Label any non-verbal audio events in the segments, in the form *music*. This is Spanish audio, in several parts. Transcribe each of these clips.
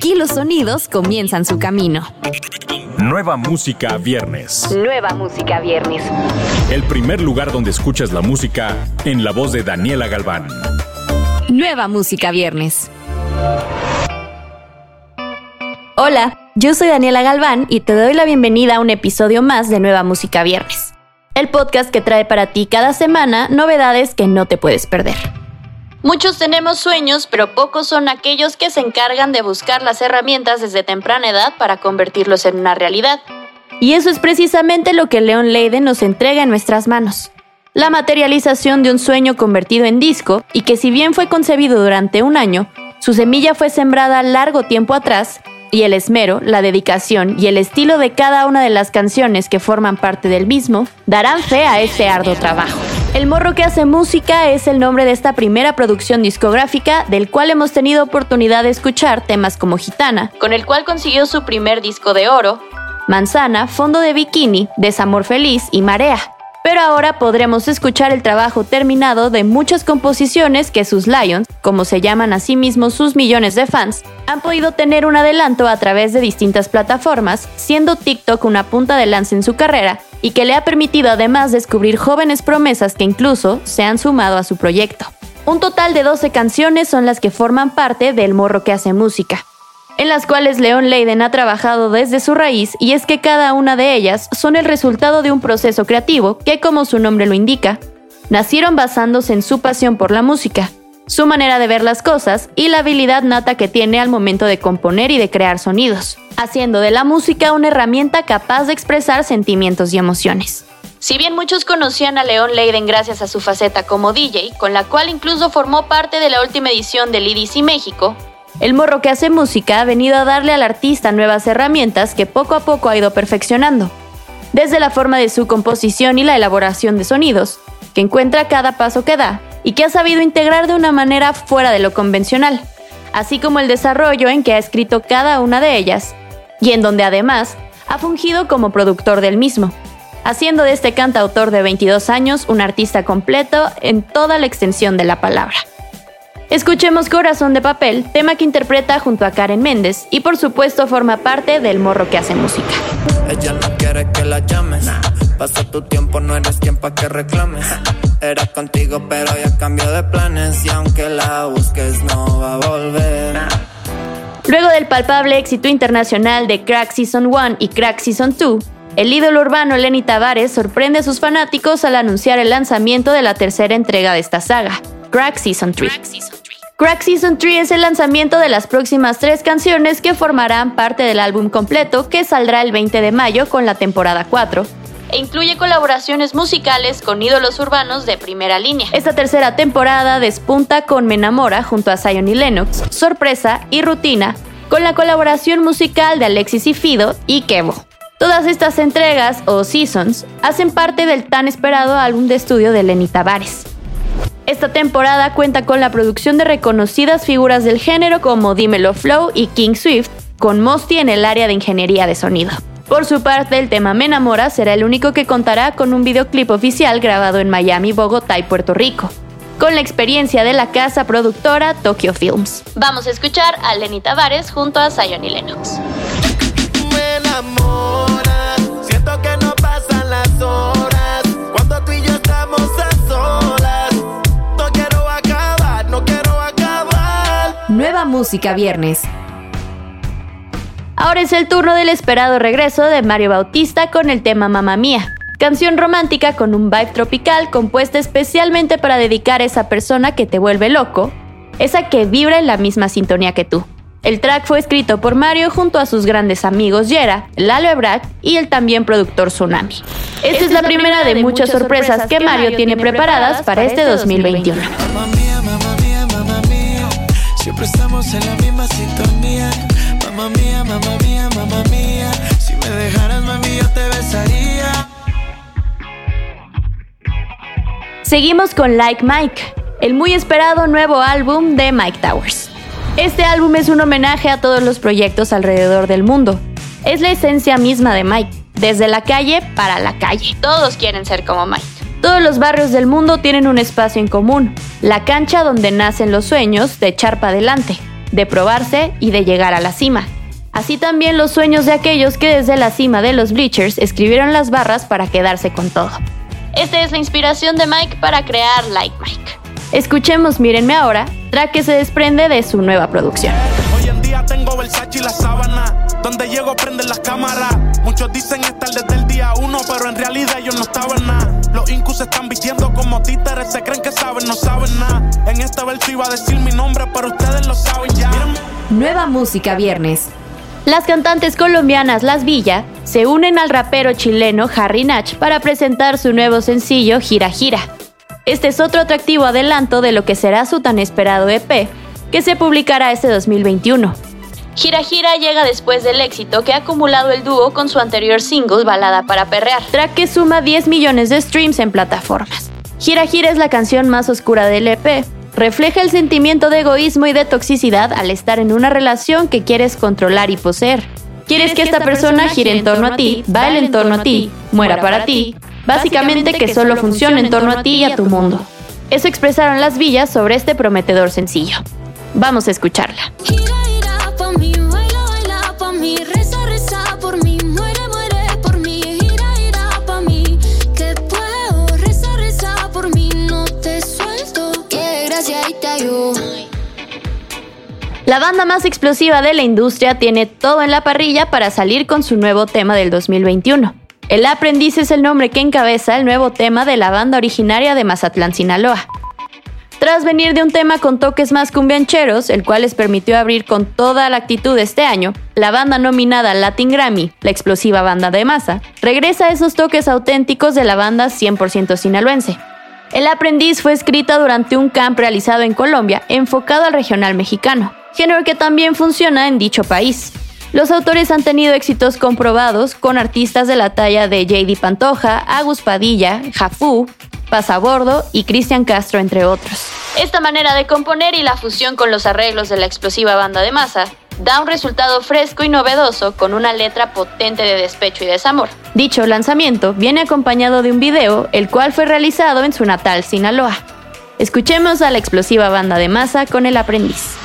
Aquí los sonidos comienzan su camino. Nueva música viernes. Nueva música viernes. El primer lugar donde escuchas la música en la voz de Daniela Galván. Nueva música viernes. Hola, yo soy Daniela Galván y te doy la bienvenida a un episodio más de Nueva Música Viernes. El podcast que trae para ti cada semana novedades que no te puedes perder. Muchos tenemos sueños, pero pocos son aquellos que se encargan de buscar las herramientas desde temprana edad para convertirlos en una realidad. Y eso es precisamente lo que Leon Leiden nos entrega en nuestras manos. La materialización de un sueño convertido en disco y que si bien fue concebido durante un año, su semilla fue sembrada largo tiempo atrás y el esmero, la dedicación y el estilo de cada una de las canciones que forman parte del mismo darán fe a este arduo trabajo. El morro que hace música es el nombre de esta primera producción discográfica del cual hemos tenido oportunidad de escuchar temas como Gitana, con el cual consiguió su primer disco de oro, Manzana, Fondo de Bikini, Desamor Feliz y Marea. Pero ahora podremos escuchar el trabajo terminado de muchas composiciones que sus Lions, como se llaman a sí mismos sus millones de fans, han podido tener un adelanto a través de distintas plataformas, siendo TikTok una punta de lanza en su carrera y que le ha permitido además descubrir jóvenes promesas que incluso se han sumado a su proyecto. Un total de 12 canciones son las que forman parte del morro que hace música, en las cuales Leon Leiden ha trabajado desde su raíz y es que cada una de ellas son el resultado de un proceso creativo que, como su nombre lo indica, nacieron basándose en su pasión por la música, su manera de ver las cosas y la habilidad nata que tiene al momento de componer y de crear sonidos, haciendo de la música una herramienta capaz de expresar sentimientos y emociones. Si bien muchos conocían a Leon Leiden gracias a su faceta como DJ, con la cual incluso formó parte de la última edición del IDC México, el morro que hace música ha venido a darle al artista nuevas herramientas que poco a poco ha ido perfeccionando, desde la forma de su composición y la elaboración de sonidos, que encuentra cada paso que da, y que ha sabido integrar de una manera fuera de lo convencional, así como el desarrollo en que ha escrito cada una de ellas, y en donde además ha fungido como productor del mismo, haciendo de este cantautor de 22 años un artista completo en toda la extensión de la palabra. Escuchemos Corazón de Papel, tema que interpreta junto a Karen Méndez y por supuesto forma parte del morro que hace música. Pasa tu tiempo, no eres quien pa' que reclames. *laughs* Era contigo, pero ya cambió de planes. Y aunque la busques, no va a volver. Luego del palpable éxito internacional de Crack Season 1 y Crack Season 2, el ídolo urbano Lenny Tavares sorprende a sus fanáticos al anunciar el lanzamiento de la tercera entrega de esta saga, Crack Season 3. Crack Season 3 es el lanzamiento de las próximas tres canciones que formarán parte del álbum completo que saldrá el 20 de mayo con la temporada 4 e incluye colaboraciones musicales con ídolos urbanos de primera línea. Esta tercera temporada despunta con Me Enamora junto a Zion y Lennox, Sorpresa y Rutina, con la colaboración musical de Alexis y Fido y Kevo. Todas estas entregas, o seasons, hacen parte del tan esperado álbum de estudio de Lenny Tavares. Esta temporada cuenta con la producción de reconocidas figuras del género como Dímelo Flow y King Swift, con Mosty en el área de ingeniería de sonido. Por su parte, el tema Me Enamora será el único que contará con un videoclip oficial grabado en Miami, Bogotá y Puerto Rico, con la experiencia de la casa productora Tokyo Films. Vamos a escuchar a Lenny Tavares junto a Zion y Lennox. Me enamora, siento que no pasan las horas. Cuando tú y yo estamos a solas, no quiero acabar, no quiero acabar. Nueva música viernes. Ahora es el turno del esperado regreso de Mario Bautista con el tema Mamma Mía, canción romántica con un vibe tropical compuesta especialmente para dedicar a esa persona que te vuelve loco, esa que vibra en la misma sintonía que tú. El track fue escrito por Mario junto a sus grandes amigos Yera, Lalo Ebrard y el también productor Tsunami. Esta es la primera de muchas sorpresas que Mario tiene preparadas para este 2021. Mamma mía, mamma mía, mamma mía. Siempre estamos en la misma sintonía. Mamma mía, mamma mía, mamma mía. Si me dejaras, mami, yo te besaría. Seguimos con Like Mike, el muy esperado nuevo álbum de Mike Towers. Este álbum es un homenaje a todos los proyectos alrededor del mundo. Es la esencia misma de Mike, desde la calle para la calle. Todos quieren ser como Mike. Todos los barrios del mundo tienen un espacio en común, la cancha donde nacen los sueños de echar para adelante. De probarse y de llegar a la cima. Así también los sueños de aquellos que desde la cima de los bleachers escribieron las barras para quedarse con todo. Esta es la inspiración de Mike para crear Like Mike. Escuchemos Mírenme ahora, track que se desprende de su nueva producción. Hoy en día tengo Versace y la sábana. Donde llego prenden las cámaras. Muchos dicen estar desde el día uno, pero en realidad ellos no estaban nada. Los incus se están vistiendo como títeres, se creen que saben, no saben nada. En este verso iba a decir mi nombre, pero ustedes lo saben ya. Nueva música viernes. Las cantantes colombianas Las Villa se unen al rapero chileno Harry Nach para presentar su nuevo sencillo Gira Gira. Este es otro atractivo adelanto de lo que será su tan esperado EP, que se publicará este 2021. Gira Gira llega después del éxito que ha acumulado el dúo con su anterior single Balada para Perrear, track que suma 10 millones de streams en plataformas. Gira Gira es la canción más oscura del EP, refleja el sentimiento de egoísmo y de toxicidad al estar en una relación que quieres controlar y poseer. Quieres que esta persona gire en torno a ti, baile en torno a ti, muera para ti, básicamente que solo funcione en torno a ti y a tu mundo. Eso expresaron las villas sobre este prometedor sencillo. Vamos a escucharla. La banda más explosiva de la industria tiene todo en la parrilla para salir con su nuevo tema del 2021. El Aprendiz es el nombre que encabeza el nuevo tema de la banda originaria de Mazatlán, Sinaloa. Tras venir de un tema con toques más cumbiancheros, el cual les permitió abrir con toda la actitud este año, la banda nominada Latin Grammy, la explosiva banda de masa, regresa a esos toques auténticos de la banda 100% sinaloense. El aprendiz fue escrita durante un camp realizado en Colombia enfocado al regional mexicano género que también funciona en dicho país. Los autores han tenido éxitos comprobados con artistas de la talla de J.D. Pantoja, Agus Padilla, Jafú, Pasabordo y Cristian Castro, entre otros. Esta manera de componer y la fusión con los arreglos de la explosiva banda de masa da un resultado fresco y novedoso con una letra potente de despecho y desamor. Dicho lanzamiento viene acompañado de un video, el cual fue realizado en su natal Sinaloa. Escuchemos a la explosiva banda de masa con el aprendiz.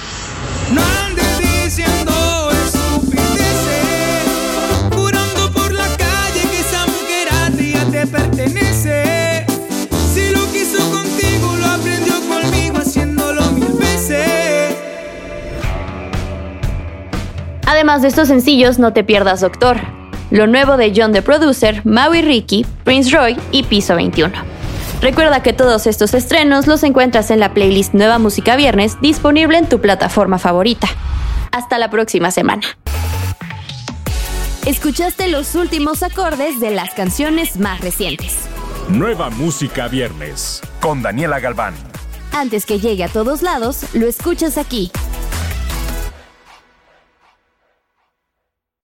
Además de estos sencillos, no te pierdas Doctor, lo nuevo de John the Producer, Maui Ricky, Prince Roy y Piso 21. Recuerda que todos estos estrenos los encuentras en la playlist Nueva Música Viernes disponible en tu plataforma favorita. Hasta la próxima semana. Escuchaste los últimos acordes de las canciones más recientes. Nueva Música Viernes con Daniela Galván. Antes que llegue a todos lados, lo escuchas aquí.